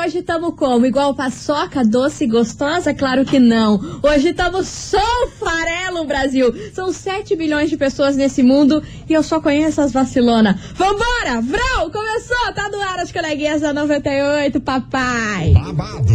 hoje estamos como? Igual paçoca, doce e gostosa? Claro que não. Hoje estamos só farelo, Brasil. São 7 bilhões de pessoas nesse mundo e eu só conheço as vacilonas. Vambora! Vrão! Começou! Tá no ar as coleguinhas da 98, papai. Babado,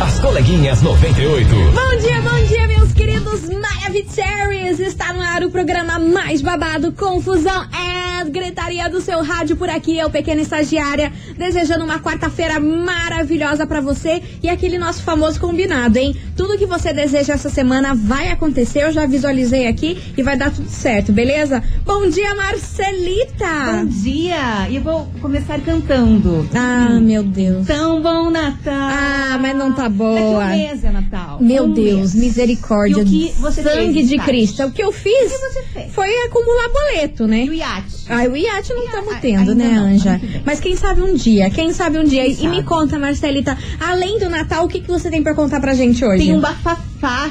As coleguinhas 98. Bom dia, bom dia, meus queridos Maravicheries! Está no ar o programa mais babado, Confusão é gritaria do seu rádio por aqui, eu, pequena estagiária, desejando uma quarta-feira maravilhosa pra você e aquele nosso famoso combinado, hein? Tudo que você deseja essa semana vai acontecer, eu já visualizei aqui e vai dar tudo certo, beleza? Bom dia, Marcelita! Bom dia! E eu vou começar cantando. Ah, meu Deus. Tão bom Natal! Ah, mas não tá Daqui boa. um mês é Natal. Meu Um Deus, mês. misericórdia. Sangue de? Cristo. O que eu fiz que foi acumular boleto, né? E o iate? Ai, o iate não estamos tendo, ainda né, não, Anja? que. Mas quem sabe um dia, quem sabe um dia. Quem E me sabe? conta, Marcelita, além do Natal, o que, que você tem pra contar pra gente hoje? Tem um bafafá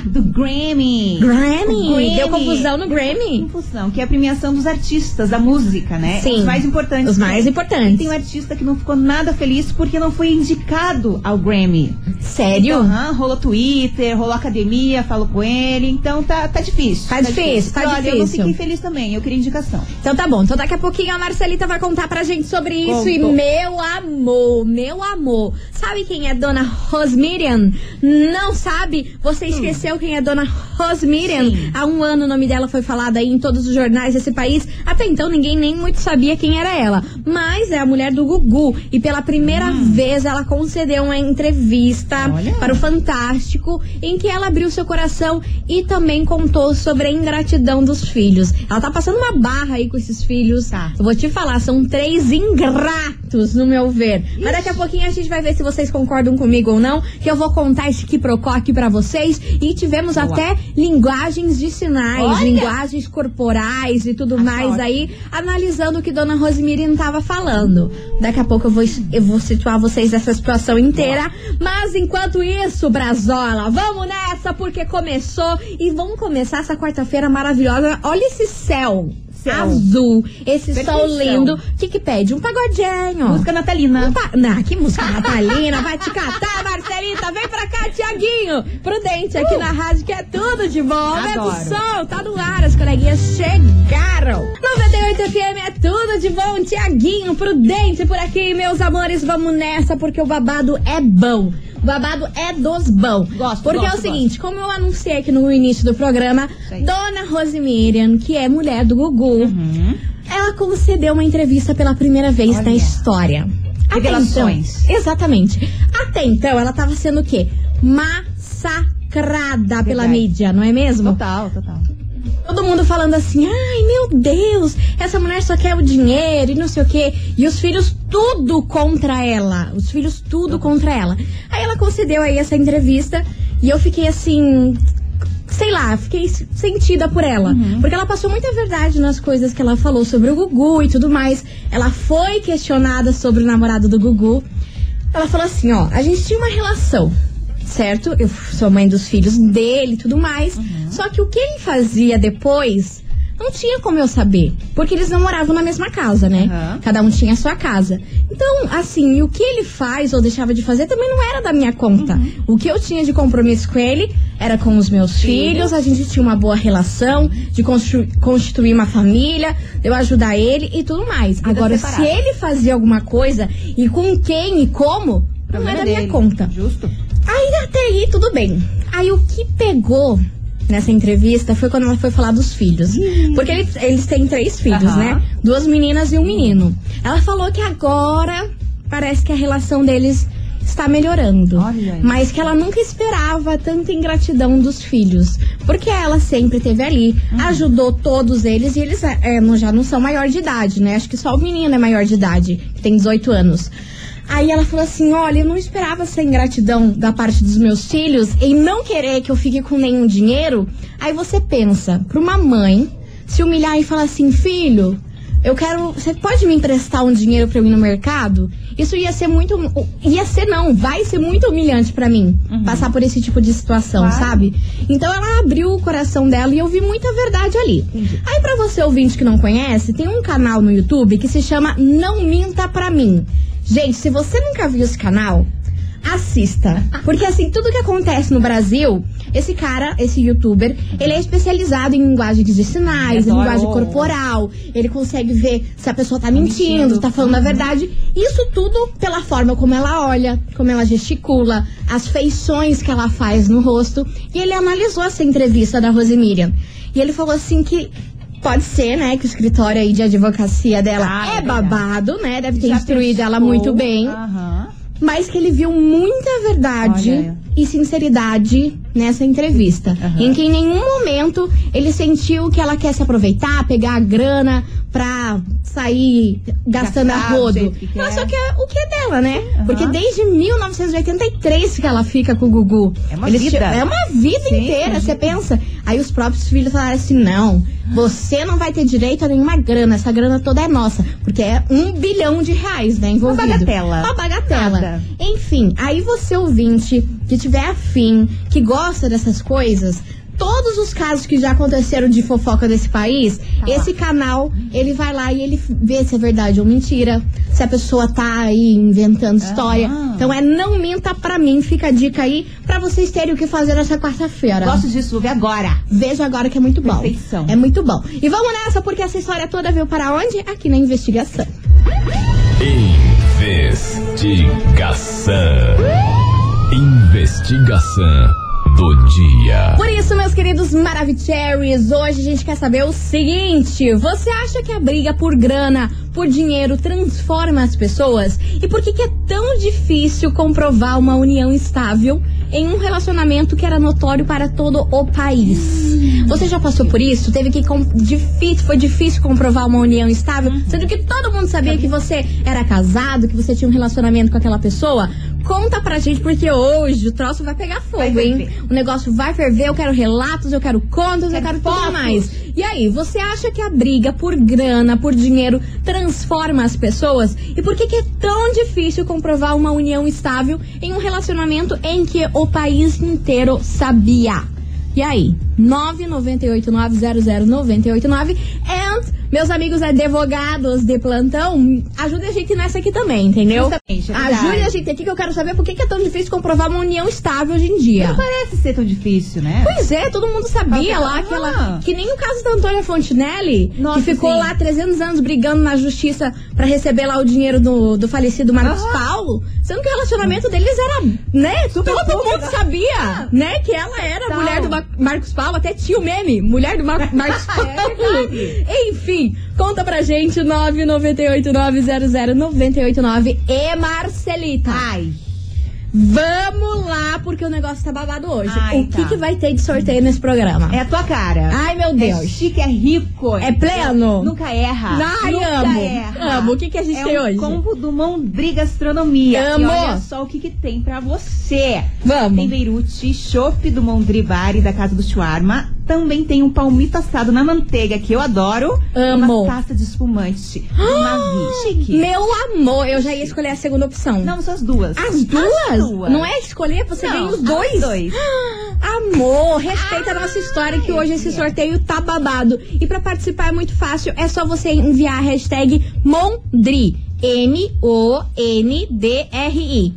do Grammy. Grammy? Grammy. Deu confusão no Grammy? Confusão, que é a premiação dos artistas da música, né? Sim. Os mais importantes. Os mais E importantes. tem um artista que não ficou nada feliz porque não foi indicado ao Grammy. Sério? Aham, rolou Twitter, rolou academia, falou com ele, então tá, tá difícil. Tá difícil, tá E olha, eu não difícil. fiquei feliz também, eu queria indicação. Então tá bom, então daqui a pouquinho a Marcelita vai contar pra gente sobre isso. E Contou. meu amor, meu amor, sabe quem é Dona Rosmiriam? Não sabe? Você esqueceu quem é Dona? Hum. Sim. Há um ano o nome dela foi falado aí em todos os jornais desse país. Até então ninguém nem muito sabia quem era ela. Mas é a mulher do Gugu. E pela primeira vez ela concedeu uma entrevista Hum. Olha. para o Fantástico em que ela abriu seu coração e também contou sobre a ingratidão dos filhos. Ela tá passando uma barra aí com esses filhos. Tá. Eu vou te falar, são três ingratos, no meu ver. Mas daqui a pouquinho a gente vai ver se vocês concordam comigo ou não, que eu vou contar esse quiprocó aqui pra vocês. E tivemos até linguagens de sinais, Olha! linguagens corporais e tudo A mais sorte. aí, analisando o que Dona Rosemirin tava falando. Daqui a pouco eu vou, eu vou situar vocês nessa situação inteira. Mas enquanto isso, Brazola, vamos nessa, porque começou. E vamos começar essa quarta-feira maravilhosa. Olha esse céu. Azul, esse sol Perfeição. lindo. O que que pede? Um pagodinho. Música natalina. Um pa... Não, que música natalina, vai te catar, Marcelita, vem pra cá, Tiaguinho. Prudente aqui na rádio, que é tudo de bom. Aumenta o Adoro. som, tá no ar, as coleguinhas chegaram. 98 FM é tudo de bom, Tiaguinho, Prudente por aqui, meus amores, vamos nessa, porque o babado é bom. O babado é dos bom. Gosto, Porque é o gosto, seguinte, como eu anunciei aqui no início do programa. Dona Rosemiriam, que é mulher do Gugu, Uhum. ela concedeu uma entrevista pela primeira vez na Olha. Até Revelações. então- exatamente. Até então, ela tava sendo o quê? Massacrada pela Verdade. mídia, não é mesmo? Total, total. Todo mundo falando assim, ai meu Deus, essa mulher só quer o dinheiro e não sei o quê. E os filhos tudo contra ela. Os filhos tudo contra ela. Aí ela concedeu aí essa entrevista e eu fiquei assim. Lá, fiquei sentida por ela. Porque ela passou muita verdade nas coisas que ela falou sobre o Gugu e tudo mais. Ela foi questionada sobre o namorado do Gugu. Ela falou assim, ó, a gente tinha uma relação, certo? Eu sou mãe dos filhos dele e tudo mais. Só que o que ele fazia depois não tinha como eu saber. Porque eles não moravam na mesma casa, né? Aham. Cada um tinha a sua casa. Então, assim, o que ele faz ou deixava de fazer também não era da minha conta. O que eu tinha de compromisso com ele era com os meus filhos, a gente tinha uma boa relação, de constituir uma família, de eu ajudar ele e tudo mais. Agora, se separada. ele fazia alguma coisa e com quem e como, não é da minha conta. Justo. Aí até aí tudo bem. Aí o que pegou nessa entrevista foi quando ela foi falar dos filhos. Porque eles, eles têm três filhos, né? Duas meninas e um menino. Ela falou que agora parece que a relação deles está melhorando. Olha. Mas que ela nunca esperava tanta ingratidão dos filhos. Porque ela sempre esteve ali, ajudou todos eles e eles é, não- já não são maior de idade, né? Acho que só o menino é maior de idade, que tem 18 anos. Aí ela falou assim: Olha, eu não esperava essa ingratidão da parte dos meus filhos em não querer que eu fique com nenhum dinheiro. Aí você pensa, pra uma mãe se humilhar e falar assim: Filho, eu quero. Você pode me emprestar um dinheiro pra eu ir no mercado? Isso ia ser muito. Ia ser, não, vai ser muito humilhante pra mim passar por esse tipo de situação, Claro. sabe? Então ela abriu o coração dela e eu vi muita verdade ali. Aí, pra você ouvinte que não conhece, tem um canal no YouTube que se chama Não Minta Pra Mim. Gente, se você nunca viu esse canal, assista. Porque assim, tudo que acontece no Brasil, esse cara, esse youtuber, ele é especializado em linguagem de sinais, em linguagem corporal. Ele consegue ver se a pessoa tá mentindo, mentindo. tá falando a verdade. Isso tudo pela forma como ela olha, como ela gesticula, as feições que ela faz no rosto. E ele analisou essa entrevista da Rosemiriam. E ele falou assim que pode ser, né, que o escritório aí de advocacia dela Ah, é babado, né? Deve ter instruído ela muito bem Aham. mas que ele viu muita verdade Olha. e sinceridade nessa entrevista. Aham. Em que em nenhum momento ele sentiu que ela quer se aproveitar, pegar a grana pra sair gastando a rodo. Ela quer. só quer o que é dela, né? aham. Porque desde 1983 que ela fica com o Gugu. É uma Eles vida. É uma vida Sim, inteira, você pensa. Aí os próprios filhos falaram assim: não, você não vai ter direito a nenhuma grana, essa grana toda é nossa. Porque é um bilhão de reais, né? Envolvido. bagatela. Uma bagatela. Nada. Enfim, aí você ouvinte que tiver afim, que gosta dessas coisas, todos os casos que já aconteceram de fofoca desse país, Tá lá. esse canal, ele vai lá e ele vê se é verdade ou mentira, se a pessoa tá aí inventando história. Aham. Então é não minta pra mim, fica a dica aí pra vocês terem o que fazer nessa quarta-feira. Gosto disso, vou ver agora. Veja agora que é muito bom. Perfeição. É muito bom. E vamos nessa, porque essa história toda veio para onde? Aqui na investigação. Investigação. Investigação do dia. Por isso, meus queridos Maravicheries, hoje a gente quer saber o seguinte: você acha que a briga por grana, por dinheiro, transforma as pessoas? E por que, que é tão difícil comprovar uma união estável em um relacionamento que era notório para todo o país? Você já passou por isso? Teve que. Difícil, foi difícil comprovar uma união estável, sendo que todo mundo sabia que você era casado, que você tinha um relacionamento com aquela pessoa? Conta pra gente, porque hoje o troço vai pegar fogo, Vai hein? O negócio vai ferver, eu quero relatos, eu quero contas, eu Quero quero tudo fotos. mais. E aí, você acha que a briga por grana, por dinheiro, transforma as pessoas? E por que, que é tão difícil comprovar uma união estável em um relacionamento em que o país inteiro sabia? E aí? 998900989 and meus amigos advogados de plantão, ajude a gente nessa aqui também, entendeu? Justamente, é. Ajude a gente aqui que eu quero saber por que, é tão difícil comprovar uma união estável hoje em dia. Não parece ser tão difícil, né? Pois é, todo mundo sabia lá que ela. Ah. Que nem o caso da Antônia Fontinelli, Nossa, que ficou sim. lá 300 anos brigando na justiça pra receber lá o dinheiro do, do falecido Marcos Aham. Paulo. Sendo que o relacionamento deles era, né? Todo público. mundo sabia, né? Que ela era Então. mulher do Ma- Marcos Paulo. Até tinha o meme, mulher do Mar Marcos Paulo. É verdade. Enfim, conta pra gente, 998900989 e Marcelita. Ai, Vamos lá, porque o negócio tá babado hoje. Ai, o que, tá. que vai ter de sorteio nesse programa? é a tua cara. Ai, meu É Deus. chique, é rico. É pleno? Nunca erra. Ai, Nunca amo. erra. Amo. O que que a gente é tem um hoje? combo do Mondri Gastronomia. Amo. E olha só o que, que tem pra você. Vamos. Tem Beirute, chopp do Mondri Bar e da Casa do Shawarma. Também tem um palmito assado na manteiga, que eu adoro. Amo. Uma taça de espumante. Mavi. Chique. Meu amor, eu já ia escolher a segunda opção. Não, são as duas. As duas? As duas. Não é escolher, você Não, ganha os dois? dois. Amor, respeita a nossa história que hoje esse sorteio tá babado. E pra participar é muito fácil, é só você enviar a hashtag Mondri. M-O-N-D-R-I.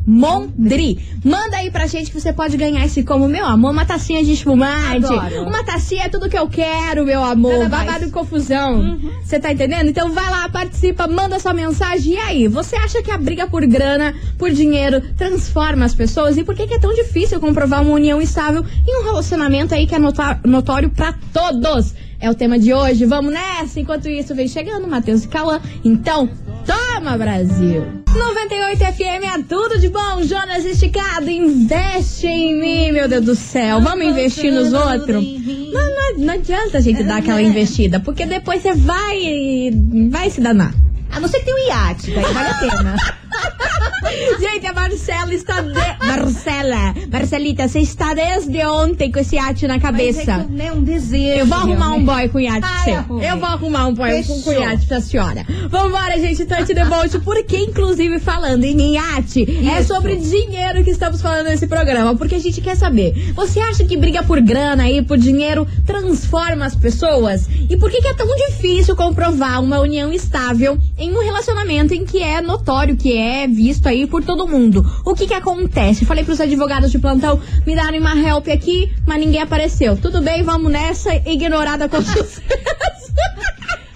Mondri. Manda aí pra gente que você pode ganhar esse como, meu amor, uma tacinha de espumante. Adoro. Uma tacinha é tudo que eu quero, meu amor. Nada mais. Uhum. Babado e confusão. Você tá entendendo? Então vai lá, participa, manda sua mensagem. E aí, você acha que a briga por grana, por dinheiro, transforma as pessoas? E por que, que é tão difícil comprovar uma união estável em um relacionamento aí que é notório pra todos? É o tema de hoje. Vamos nessa? Enquanto isso, vem chegando Matheus e Cauã. Então, toma, Brasil! 98 FM é tudo de bom. Jonas Esticado, investe em mim, meu Deus do céu. Vamos investir nos outros? Não, não, não adianta a gente dar aquela investida, porque depois você vai vai se danar. A não ser que tenha um iate, daí vale a pena. Gente, a Marcela está de... Marcela, Marcelita, você está desde ontem com esse iate na Mas é cabeça. que, né, um desejo. Eu vou arrumar um boy com iate pra você. Eu vou arrumar um boy com Fechou. iate pra senhora. Vambora, gente, Tante Debolt, porque inclusive falando em iate, é Isso. sobre dinheiro que estamos falando nesse programa, porque a gente quer saber, você acha que briga por grana aí, por dinheiro, transforma as pessoas? E por que, que é tão difícil comprovar uma união estável em um relacionamento em que é notório, que é visto aí por todo mundo? O que que acontece? Falei pros advogados de plantão, me darem uma help aqui, mas ninguém apareceu. Tudo bem, vamos nessa, ignorada com sucesso.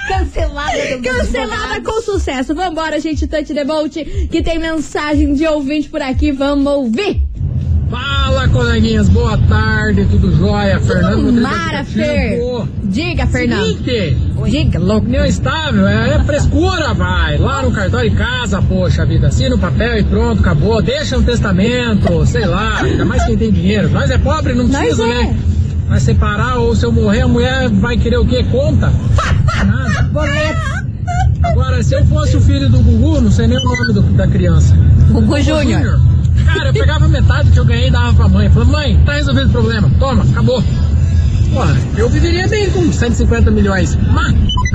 Cancelada. do- Cancelada com sucesso. Vambora, gente, Tante Debolt, que tem mensagem de ouvinte por aqui. Vamos ouvir. Fala, coleguinhas, boa tarde, tudo jóia? Fernando Rodrigues Mara. Fer. Diga, Fernando. Seguinte, Diga, louco. união estável é, é frescura, vai. Lá no cartório de casa, poxa vida, assina o papel e pronto, acabou. Deixa um testamento, sei lá, ainda mais quem tem dinheiro. Nós é pobre, não precisa, é. né? Vai separar ou se eu morrer, a mulher vai querer o quê? Conta? Nada. Boleto. Agora, se eu fosse o filho do Gugu, não sei nem o nome do- da criança. Gugu Júnior. Cara, eu pegava metade que eu ganhei e dava pra mãe. Falei, mãe, tá resolvido o problema. Toma, acabou. Porra, eu viveria bem com 150 milhões. Mas,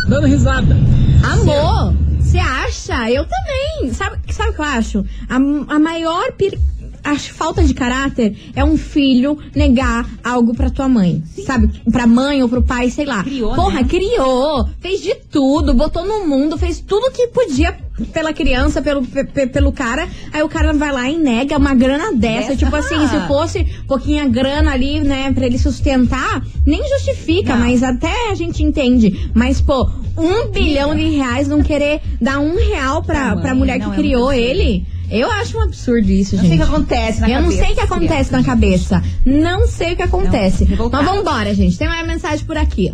dando risada. Amor, você acha? Eu também. Sabe, sabe o que eu acho? A, a maior pir- acho falta de caráter é um filho negar algo pra tua mãe. Sabe? Pra mãe ou pro pai, sei lá. Criou, Porra, né? criou, fez de tudo, botou no mundo, fez tudo que podia pela criança, pelo, pe- pe- pelo cara. Aí o cara vai lá e nega uma grana dessa. Dessa? Tipo assim, se fosse pouquinha grana ali, né, pra ele sustentar, nem justifica, Não. mas até a gente entende. Mas, pô, um bilhão de reais não querer dar um real pra, Pra mãe, pra mulher que não, é criou ele, eu acho um absurdo isso, Não sei o gente. que acontece na eu não cabeça sei o que acontece na cabeça. Não sei o que acontece. Não. Mas vambora, gente. Tem mais mensagem por aqui.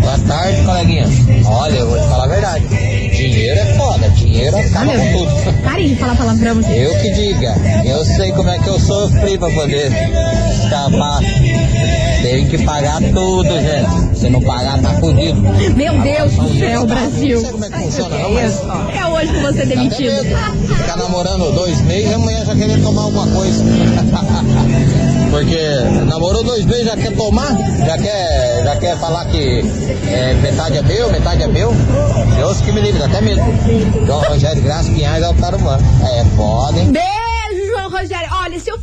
Boa tarde, coleguinhas. Olha, eu vou te falar a verdade. Dinheiro é foda, dinheiro acaba Olha, com tudo. parem de falar palavrão, gente. Eu que diga, eu sei como é que eu sofri pra poder escapar. Tem que pagar tudo, gente. Se não pagar, tá fudido. Meu Deus do céu, Brasil. Não sei como é que funciona, não, mas É hoje que você é até demitido. Ficar namorando dois meses, amanhã já querer tomar alguma coisa. Porque namorou dois meses, já quer tomar, já quer, já quer falar que é, metade é meu, metade é meu. Deus que me livre, dá até medo. João Rogério Graça Pinhais é o Tarumã. É foda, hein? Beijo, João Rogério.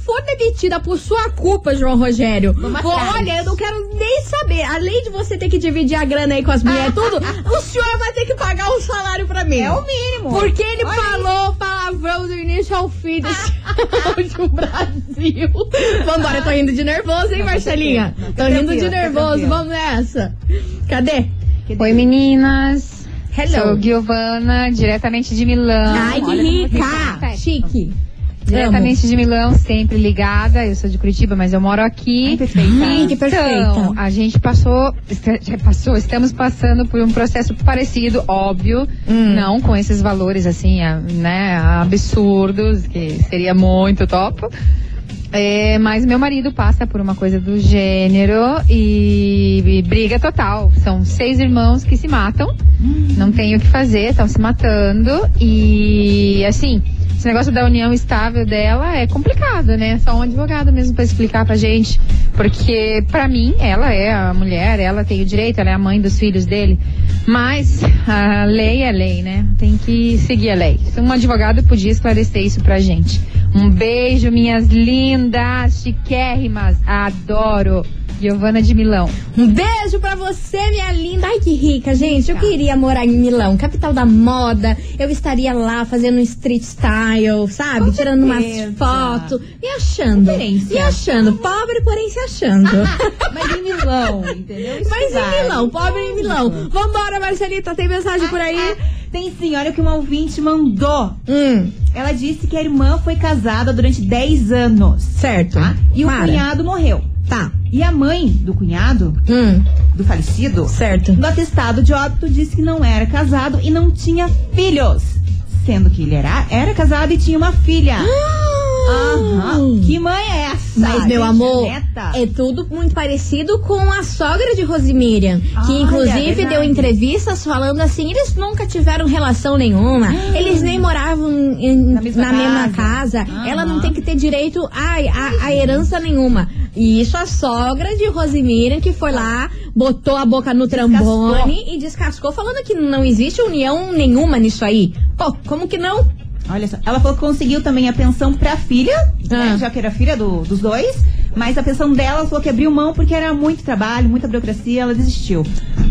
Eu for demitida por sua culpa, João Rogério, pô, olha, eu não quero nem saber. Além de você ter que dividir a grana aí com as mulheres tudo, o senhor vai ter que pagar um salário pra mim. É o mínimo. Porque ele Olha falou palavrão do início ao fim desse áudio Brasil. Vambora, tô rindo de nervoso, hein, Marcelinha? Tô rindo de nervoso, vamos nessa. Cadê? Oi meninas, Hello. sou Giovana, diretamente de Milão. Ai, que rica! Chique. Diretamente de Milão, sempre ligada. Eu sou de Curitiba, mas eu moro aqui. Ai, perfeita. Ai, que perfeita. Então, a gente passou, passou, estamos passando por um processo parecido, óbvio, Hum. não com esses valores assim, né, absurdos, que seria muito top. É, mas meu marido passa por uma coisa do gênero e, e briga total. São seis irmãos que se matam, não tem o que fazer, estão se matando e assim. Esse negócio da união estável dela é complicado, né? Só um advogado mesmo pra explicar pra gente. Porque, pra mim, ela é a mulher, ela tem o direito, ela é a mãe dos filhos dele. Mas a lei é lei, né? Tem que seguir a lei. Um advogado podia esclarecer isso pra gente. Um beijo, minhas lindas, chiquérrimas. Adoro. Giovana de Milão. Um beijo pra você, minha linda. Ai, que rica, gente. Eu queria morar em Milão, capital da moda. Eu estaria lá fazendo um street style, sabe? Com Tirando umas certeza. fotos. Me achando. Me achando. Pobre, porém se achando. Mas em Milão, entendeu? Isso Mas vai. em Milão, pobre em Milão. Vambora, Marcelita. Tem mensagem por aí? Ah, Tem sim, olha o que uma ouvinte mandou. Hum, Ela disse que a irmã foi casada durante 10 anos. certo. Tá? E o Para. cunhado morreu. Tá. E a mãe do cunhado, Hum, do falecido, certo. no atestado de óbito disse que não era casado e não tinha filhos. Sendo que ele era, era casado e tinha uma filha. Aham. Que mãe é essa? Mas, meu amor, Neta? é tudo muito parecido com a sogra de Rosemiriam. Que inclusive verdade. deu entrevistas falando assim: eles nunca tiveram relação nenhuma. Eles nem moravam em- Na mesma na mesma casa. casa. Aham. Ela não tem que ter direito a, a, a herança nenhuma. E isso a sogra de Rosemiriam que foi lá, botou a boca no trambone e descascou, falando que não existe união nenhuma nisso aí. Pô, como que não? Olha só, ela falou que conseguiu também a pensão pra filha, né, Ah. já que era filha do- dos dois, mas a pensão dela ela falou que abriu mão porque era muito trabalho, muita burocracia, ela desistiu.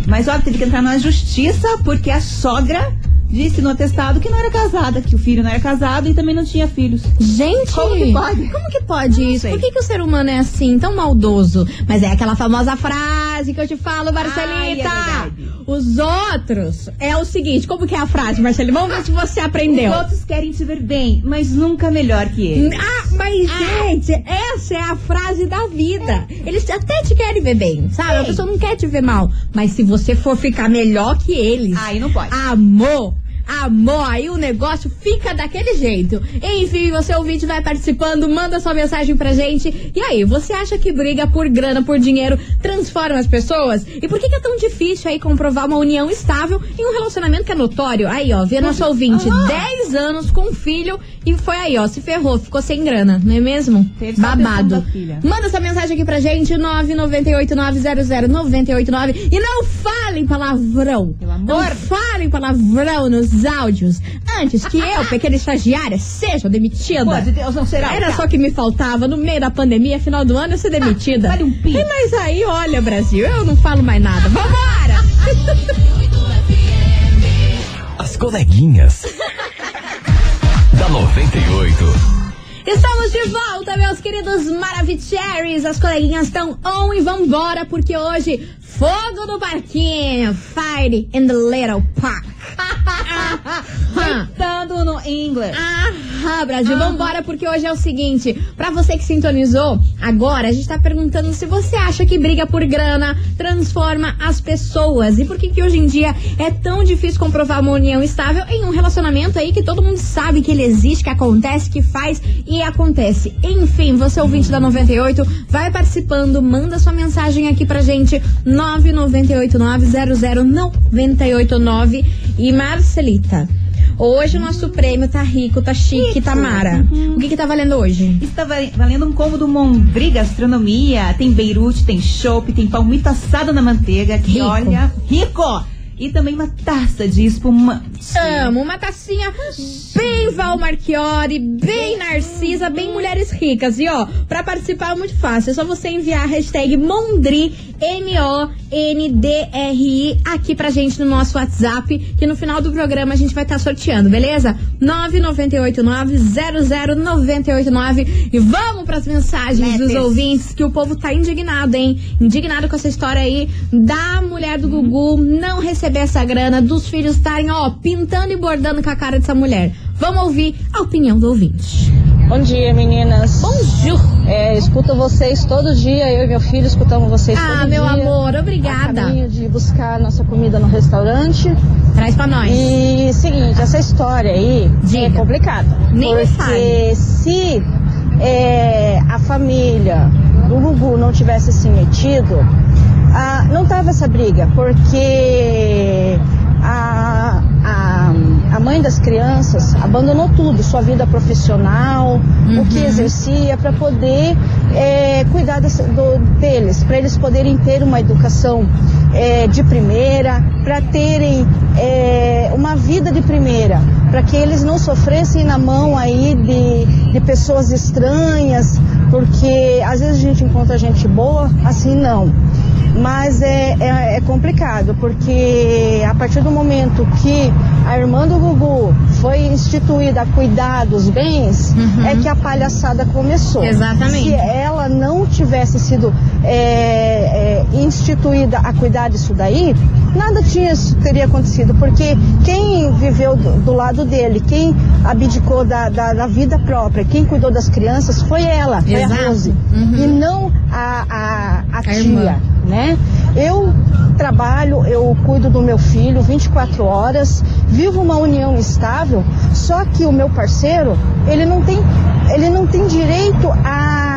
Mas ó, teve que entrar na justiça porque a sogra disse no atestado que não era casada, que o filho não era casado e também não tinha filhos. Gente, Como que pode? Como que pode isso? sei. Por que, que o ser humano é assim, tão maldoso? Mas é aquela famosa frase que eu te falo, Marcelita. Ai, é. Os outros é o seguinte, como que é a frase, Marcelita? Vamos ver se você aprendeu. Os outros querem te ver bem, mas nunca melhor que ele. Ah, mas gente, essa é a frase da vida. Eles até te querem ver bem, sabe? A pessoa não quer te ver mal. Mas se você for ficar melhor que eles, Aí não pode. Amor! Amor, aí o negócio fica daquele jeito. Enfim, você ouvinte vai participando, manda sua mensagem pra gente. E aí, você acha que briga por grana, por dinheiro, transforma as pessoas? E por que, que é tão difícil aí comprovar uma união estável em um relacionamento que é notório? Aí, ó, vê nosso ouvinte, 10 anos com um filho e foi aí, ó, se ferrou, ficou sem grana, não é mesmo? Teve Babado. Manda essa mensagem aqui pra gente, 998900989. E não falem palavrão. Pelo amor. Não falem palavrão nos áudios. Antes que eu, pequena estagiária, seja demitida. Pô, de Deus não será. Era só que me faltava no meio da pandemia, final do ano, eu ser demitida. vale um pi. É, Mas aí, olha, Brasil, eu não falo mais nada. Vambora! As coleguinhas. da 98. Estamos de volta, meus queridos Maravicheries. As coleguinhas estão on e vambora, porque hoje, fogo no parquinho. Fire in the little park. Aham. Cantando no inglês. Aham, Brasil, vambora, porque hoje é o seguinte: pra você que sintonizou, agora a gente tá perguntando se você acha que briga por grana transforma as pessoas. E por que que hoje em dia é tão difícil comprovar uma união estável em um relacionamento aí que todo mundo sabe que ele existe, que acontece, que faz e acontece. Enfim, você ouvinte da 98, vai participando, manda sua mensagem aqui pra gente, 998900989 e Marcelita. Hoje o nosso prêmio tá rico, tá chique, tá mara. O que que tá valendo hoje? Está va- valendo um combo do Mondri Gastronomia. Tem Beirute, tem chopp, tem palmito assado na manteiga. Que Rico. olha, rico! E também uma taça de Amo uma tacinha bem Val Marchiori, bem Narcisa, bem mulheres ricas. E ó, pra participar é muito fácil. É só você enviar a hashtag Mondri, M-O-N-D-R-I, aqui pra gente no nosso WhatsApp, que no final do programa a gente vai estar sorteando, beleza? 998900989. E vamos pras mensagens dos ouvintes, que o povo tá indignado, hein? Indignado com essa história aí da mulher do Gugu não receber essa grana, dos filhos estarem, ó, pintando e bordando com a cara dessa mulher. Vamos ouvir a opinião do ouvinte. Bom dia, meninas. Bonjour! É, escuto vocês todo dia, eu e meu filho escutamos vocês Ah, todo meu dia. amor, A obrigada. caminho de buscar nossa comida no restaurante. Traz pra nós. E seguinte, essa história aí Diga. é complicada. Nem me porque fale. se é, a família do Gugu não tivesse se metido, ah, não tava essa briga, porque a mãe das crianças abandonou tudo, sua vida profissional, o que exercia, para poder é, cuidar desse- do- deles, para eles poderem ter uma educação é, de primeira, para terem é, uma vida de primeira, para que eles não sofressem na mão aí de, de pessoas estranhas, porque às vezes a gente encontra gente boa, assim não. Mas é, é, é complicado, porque a partir do momento que a irmã do Gugu foi instituída a cuidar dos bens, é que a palhaçada começou. Exatamente. Se ela não tivesse sido é, é, instituída a cuidar disso daí, nada teria acontecido, porque quem viveu do, do lado dele, quem abdicou da, da, da vida própria, quem cuidou das crianças foi ela, foi Exato. a Rose, Uhum. e não a, a, a, tia, irmã né? Eu trabalho, eu cuido do meu filho 24 horas, vivo uma união estável, só que o meu parceiro, ele não tem, ele não tem direito a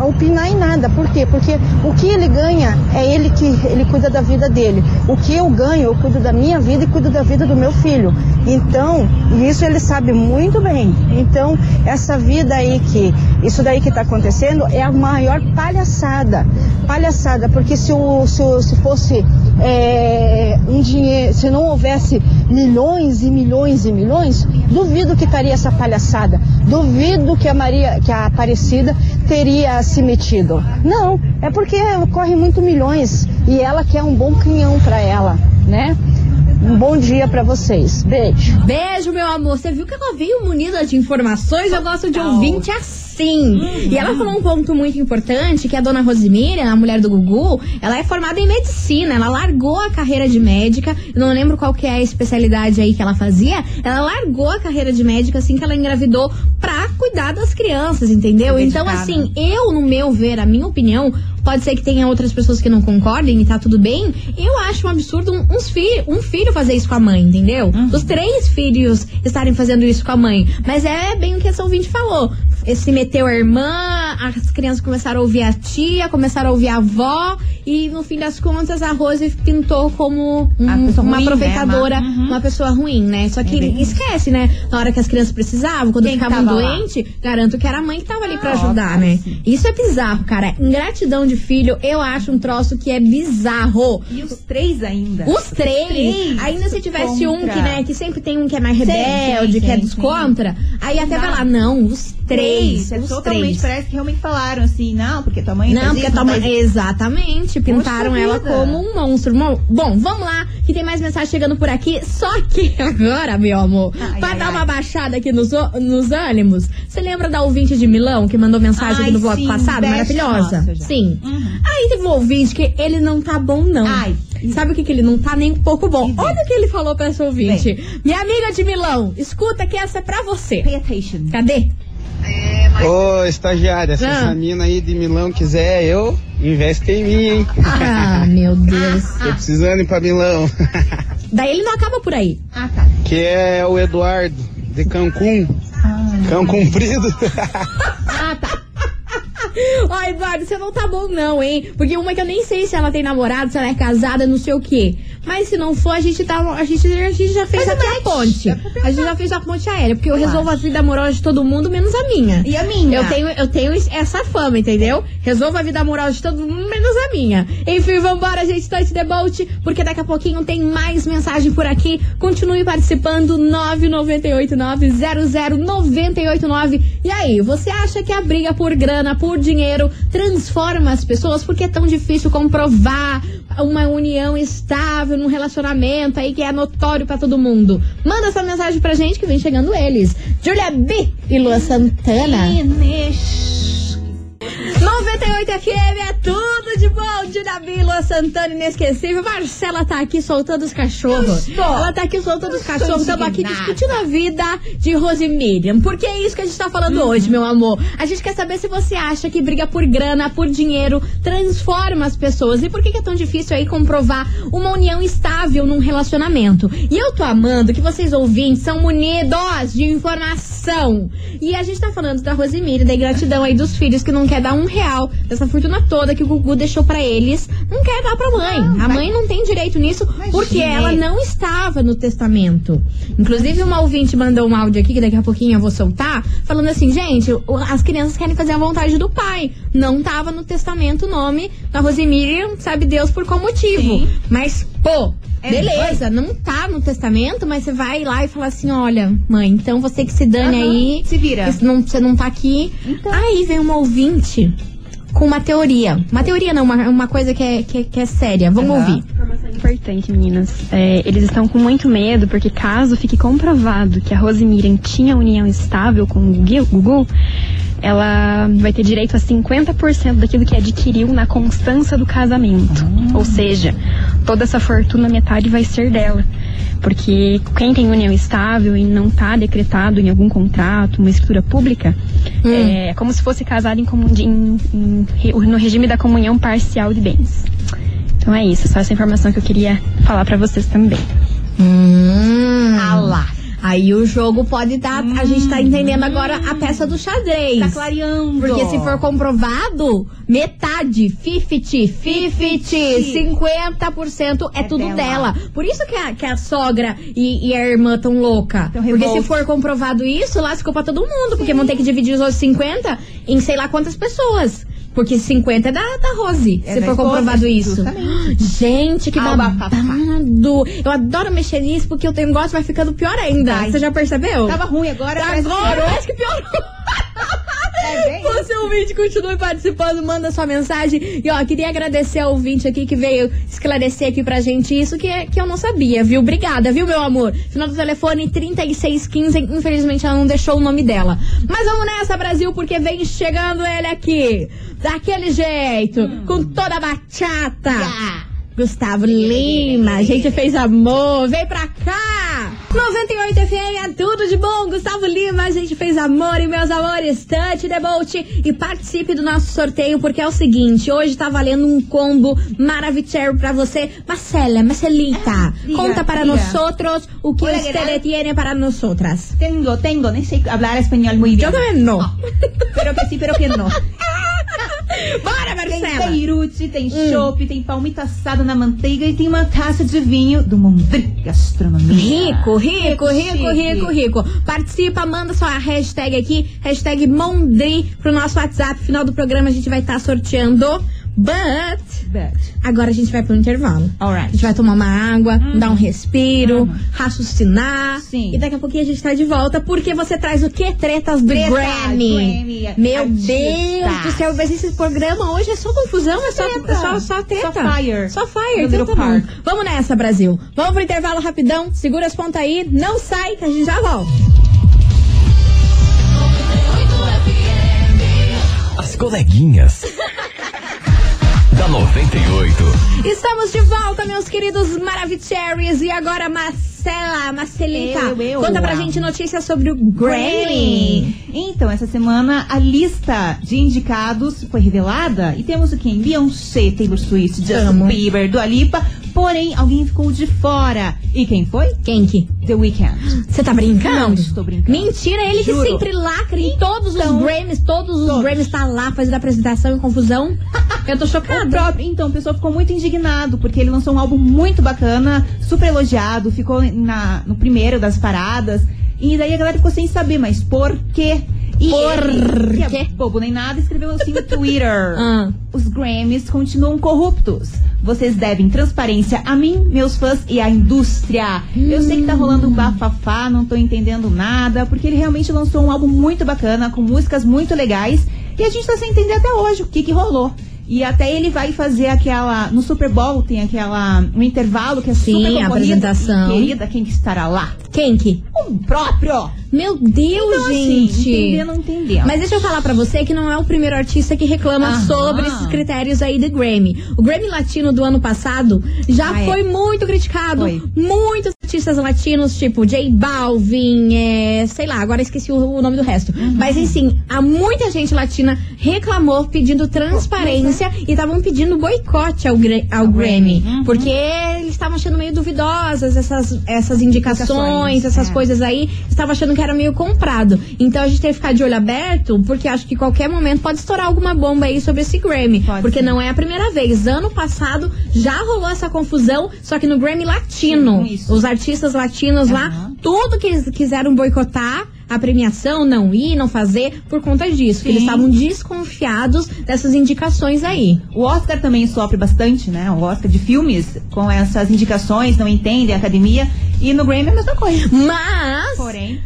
opinar em nada. Por quê? Porque o que ele ganha é ele que ele cuida da vida dele. O que eu ganho, eu cuido da minha vida e cuido da vida do meu filho. Então, isso ele sabe muito bem. Então, essa vida aí que isso daí que está acontecendo é a maior palhaçada. Palhaçada, porque se, o, se, o- se fosse é, um dinheiro, se não houvesse milhões e milhões e milhões, duvido que estaria essa palhaçada. Duvido que a Maria, que a Aparecida teria se metido. Não, é porque corre muito milhões e ela quer um bom canhão para ela, né? Um bom dia para vocês. Beijo. Beijo, meu amor. Você viu que ela veio munida de informações? Eu gosto de ouvinte assim. E ela falou um ponto muito importante, que a dona Rosemira, a mulher do Gugu, ela é formada em medicina. Ela largou a carreira de médica. Eu não lembro qual que é a especialidade aí que ela fazia. Ela largou a carreira de médica assim que ela engravidou pra cuidar das crianças, entendeu? Então, assim, eu, no meu ver, a minha opinião, pode ser que tenha outras pessoas que não concordem e tá tudo bem. Eu acho um absurdo um, uns fi um filho fazer isso com a mãe, entendeu? Os três filhos estarem fazendo isso com a mãe. Mas é bem o que essa ouvinte falou. Se meteu a irmã, as crianças começaram a ouvir a tia, começaram a ouvir a avó, e no fim das contas a Rose pintou como um- uma ruim, né? aproveitadora, Uma- Uhum. uma pessoa ruim, né? Só que É bem esquece, né? Na hora que as crianças precisavam, quando Quem que ficavam doentes, garanto que era a mãe que tava ali pra Ah, ajudar, óbvio, né? sim. Isso é bizarro, cara. Ingratidão de filho, eu acho um troço que é bizarro. E os três ainda. Os três, três ainda se tivesse um contra. que, né, que sempre tem um que é mais Sim, rebelde, sim, que é sim, dos sim. contra, aí até vai lá, não, os três, É totalmente, três. parece que realmente falaram assim, não, porque tua mãe Não, porque isso, tua mãe. faz. Exatamente. Pintaram Poxa ela vida. como um monstro. Bom, vamos lá, que tem mais mensagem chegando por aqui. Só que agora, meu amor, Ai, pra ai, dar ai. uma baixada aqui nos, nos ânimos, você lembra da ouvinte de Milão que mandou mensagem aqui no bloco sim, passado? Maravilhosa. nossa. Sim. Uhum. Aí teve um ouvinte que ele não tá bom, não. Ai. Sabe o que, que ele não tá nem um pouco bom? Olha o que ele falou pra essa ouvinte. Minha amiga de Milão, escuta que essa é pra você. Pay attention. Cadê? Ô, estagiária, se Ah. essa mina aí de Milão quiser, eu investe em mim, hein? Ah, meu Deus. Tô precisando ir pra Milão. Daí ele não acaba por aí. Ah, tá. que é o Eduardo, de Cancún. Cão comprido. Ó, Eduardo, você não tá bom não, hein? Porque uma que eu nem sei se ela tem namorado, se ela é casada, não sei o quê. Mas se não for, a gente tá. A gente, a gente já fez até a ponte. A gente já fez a ponte aérea, porque eu Eu resolvo acho. a vida amorosa de todo mundo, menos a minha. E a minha? Eu tenho, eu tenho essa fama, entendeu? Resolvo a vida amorosa de todo mundo, menos a minha. Enfim, vambora, gente, Touch the Boat, porque daqui a pouquinho tem mais mensagem por aqui. Continue participando, 998900989. E aí, você acha que a briga por grana, por dinheiro, transforma as pessoas? Porque é tão difícil comprovar uma união estável num relacionamento aí que é notório pra todo mundo? Manda essa mensagem pra gente que vem chegando eles. Julia B e Lua Santana. Inês. 98 FM é tudo Dinamila Santana inesquecível. Marcela tá aqui soltando os cachorros. Ela tá aqui soltando os cachorros. Estamos aqui discutindo a vida de Rose Miriam. Porque é isso que a gente tá falando Uhum. hoje, meu amor. A gente quer saber se você acha que briga por grana, por dinheiro, transforma as pessoas. E por que, que é tão difícil aí comprovar uma união estável num relacionamento? E eu tô amando que vocês ouvintes são munidos de informação. E a gente tá falando da Rosemary, da ingratidão aí dos filhos que não quer dar um real dessa fortuna toda que o Gugu deixou pra eles. Não quer dar pra mãe. Não, a mãe não tem direito nisso porque Imagine. ela não estava no testamento. Inclusive, uma ouvinte mandou um áudio aqui, que daqui a pouquinho eu vou soltar, falando assim, gente, as crianças querem fazer a vontade do pai. Não tava no testamento o nome da Rosemiriam, sabe Deus por qual motivo. Sim. Mas, pô, É beleza, não tá no testamento, mas você vai lá e fala assim, olha, mãe, então você que se dane Aham, aí. se vira. não- você não tá aqui. Então. Aí vem uma ouvinte com uma teoria. Uma teoria não, uma, uma coisa que é, que, que é séria. Vamos Aham. ouvir. Informação importante, meninas. É, eles estão com muito medo porque caso fique comprovado que a Rose Miriam tinha união estável com o Gugu, ela vai ter direito a 50% daquilo que adquiriu na constância do casamento. Ou seja, toda essa fortuna metade vai ser dela. Porque quem tem união estável e não está decretado em algum contrato, uma escritura pública, é como se fosse casado em, comun- em- em no regime da comunhão parcial de bens. Então é isso, só essa informação que eu queria falar pra vocês também. Hum. Ah lá. Aí o jogo pode dar. A gente tá entendendo agora a peça do xadrez. Tá clareando. Porque se for comprovado, metade, 50, 50, 50% é, É tudo dela. dela. Por isso que a, que a sogra e, e a irmã tão louca. Tão porque se for comprovado isso, lascou pra todo mundo. Porque vão ter que dividir os outros 50 em sei lá quantas pessoas. Porque 50 é da, da Rose, É se da for esposa, comprovado isso. justamente. Gente, que Ah, babado. Eu adoro mexer nisso porque o negócio vai ficando pior ainda. Vai. Você já percebeu? Tava ruim agora, Agora, parece que piorou. É bem Você ouvinte, continue participando, manda sua mensagem. E ó, queria agradecer ao ouvinte aqui que veio esclarecer aqui pra gente isso que, que eu não sabia, viu? Obrigada, viu, meu amor? Final do telefone 3615, infelizmente ela não deixou o nome dela. Mas vamos nessa, Brasil, porque vem chegando ele aqui. Daquele jeito, com toda a bachata. Gustavo Lima, a gente fez amor, vem pra cá! 98 FM é tudo de bom, Gustavo Lima, a gente fez amor e meus amores, touch the boat e participe do nosso sorteio porque é o seguinte, hoje tá valendo um combo maravilhoso pra você. Marcela, Marcelita, diga, conta para nós outros o que Hola, usted ¿qué tal? tiene para nosotras. Tengo, tengo, nem sei hablar espanhol muy bien. Yo también no. Pero que sí, pero que no. Bora, Tem Marcela! Beirute, tem chopp, tem palmito assado na manteiga e tem uma taça de vinho do Mondri Gastronomia. Rico, rico, rico, rico, rico. Participa, manda sua hashtag aqui, hashtag Mondri pro nosso WhatsApp. Final do programa a gente vai estar sorteando. But Agora a gente vai pro intervalo. A alright. gente vai tomar uma água, dar um respiro, raciocinar. Sim. E daqui a pouquinho a gente tá de volta, porque você traz o que? Tretas do Tretas, Grammy. Grammy, Meu artistas. Deus do céu, mas esse programa hoje é só confusão, é só, Treta. é só, só treta. Só fire. Só fire, então tá bom. Vamos nessa, Brasil. Vamos pro intervalo rapidão, segura as pontas aí, não sai, que a gente já volta. As coleguinhas. da 98. Estamos de volta, meus queridos Maravicheries. E agora, Marcela, Marcelita, Eu, eu. conta pra gente notícias sobre o Grammy. Então, essa semana a lista de indicados foi revelada e temos o quem? Beyoncé, Taylor Swift, Justin. Bieber, Dua Lipa. Porém, alguém ficou de fora. E quem foi? Quem que? The Weeknd. Você tá brincando? Não estou brincando. Mentira, ele Juro. que sempre lacra em todos Então, os Grammys, todos os todos. Grammys tá lá fazendo apresentação e confusão. Eu tô O chocada. próprio, então, o pessoal ficou muito indignado, porque ele lançou um álbum muito bacana, super elogiado, ficou na, no primeiro das paradas. E daí a galera ficou sem saber, mas por quê? E Por ele, que é bobo nem nada, escreveu assim no Twitter. Ah. Os Grammys continuam corruptos. Vocês devem transparência a mim, meus fãs e à indústria. Eu sei que tá rolando um bafafá, não tô entendendo nada, porque ele realmente lançou um álbum muito bacana, com músicas muito legais, e a gente tá sem entender até hoje o que que rolou. E até ele vai fazer aquela. No Super Bowl tem aquela. Um intervalo que é Sim, super a apresentação. Querida, quem que estará lá? Quem que? O próprio! Meu Deus, Então, assim, gente. entender, não entender. Mas deixa eu falar pra você que não é o primeiro artista que reclama Aham. sobre esses critérios aí do Grammy. O Grammy Latino do ano passado já Ah, é. foi muito criticado. Foi. Muitos artistas latinos, tipo J Balvin, é, sei lá, agora esqueci o, o nome do resto. Uhum. Mas enfim, há muita gente latina reclamou pedindo transparência e estavam pedindo boicote ao, ao Grammy. Uhum. Porque eles estavam achando meio duvidosas essas, essas indicações, Indicações, essas é. coisas aí. Estavam achando que era meio comprado. Então a gente tem que ficar de olho aberto, porque acho que qualquer momento pode estourar alguma bomba aí sobre esse Grammy. Pode porque ser. não é a primeira vez. Ano passado já rolou essa confusão, só que no Grammy Latino. Isso. Os artistas latinos lá, Aham. tudo que eles quiseram boicotar. A premiação, não ir, não fazer, por conta disso. Que eles estavam desconfiados dessas indicações aí. O Oscar também sofre bastante, né? O Oscar de filmes, com essas indicações, não entende a academia. E no Grammy é a mesma coisa. Mas. Porém,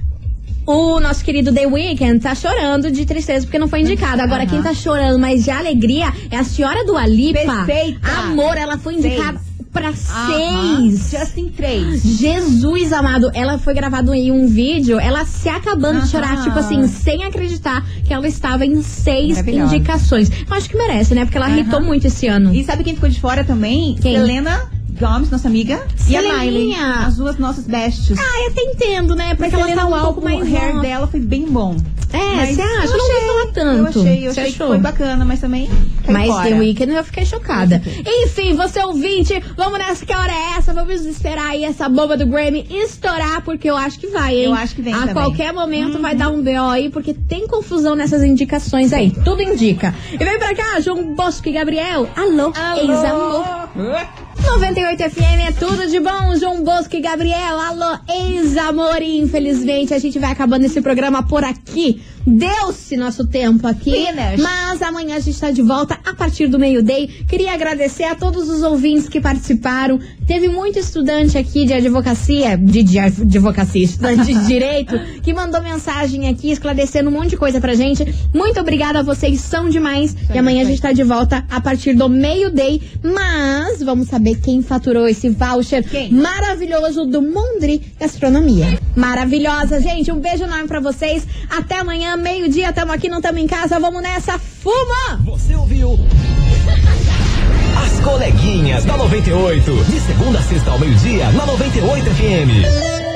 O nosso querido The Weeknd tá chorando de tristeza porque não foi indicado. Agora, quem tá chorando, mas de alegria, é a senhora do Alipa. Perfeita. Amor, ela foi indicada pra aham, seis. Justin 3. Jesus amado, ela foi gravado em um vídeo, ela se acabando de chorar, tipo assim, sem acreditar que ela estava em seis Maravilhosa. indicações. Eu acho que merece, né? Porque ela Aham. irritou muito esse ano. E sabe quem ficou de fora também? Quem? Helena Gomes, nossa amiga. E a Miley. Seleninha. As duas nossas bestes. Ah, eu até entendo, né? Porque ela tá um pouco mais o hair nova. dela foi bem bom. É, você acha? eu Não achei- gostou tanto. Eu achei, eu achei que foi bacana, mas também. Mas fora. The Weeknd eu fiquei chocada. Enfim, você ouvinte, vamos nessa, que hora é essa? Vamos esperar aí essa bomba do Grammy estourar, porque eu acho que vai, hein? Eu acho que vem A também. qualquer momento vai dar um BO aí, porque tem confusão nessas indicações aí. Tudo indica. E vem pra cá, João Bosco e Gabriel. Alô, ex-amor. 98 FM é tudo de bom, João Bosco e Gabriel. Alô, ex-amor. Infelizmente a gente vai acabando esse programa por aqui. Deu-se nosso tempo aqui. Finish. Mas amanhã a gente está de volta a partir do meio-day. Queria agradecer a todos os ouvintes que participaram. Teve muito estudante aqui de advocacia, de, de advocacia, estudante de direito, que mandou mensagem aqui esclarecendo um monte de coisa pra gente. Muito obrigada, vocês são demais. e amanhã a gente tá de volta a partir do meio-day. Mas vamos saber quem faturou esse voucher Quem? maravilhoso do Mondri Gastronomia. Maravilhosa, gente. Um beijo enorme pra vocês. Até amanhã, meio-dia. Tamo aqui, não tamo em casa. Vamos nessa. Fuma! Você ouviu? As coleguinhas da 98. De segunda a sexta ao meio-dia, na 98 FM.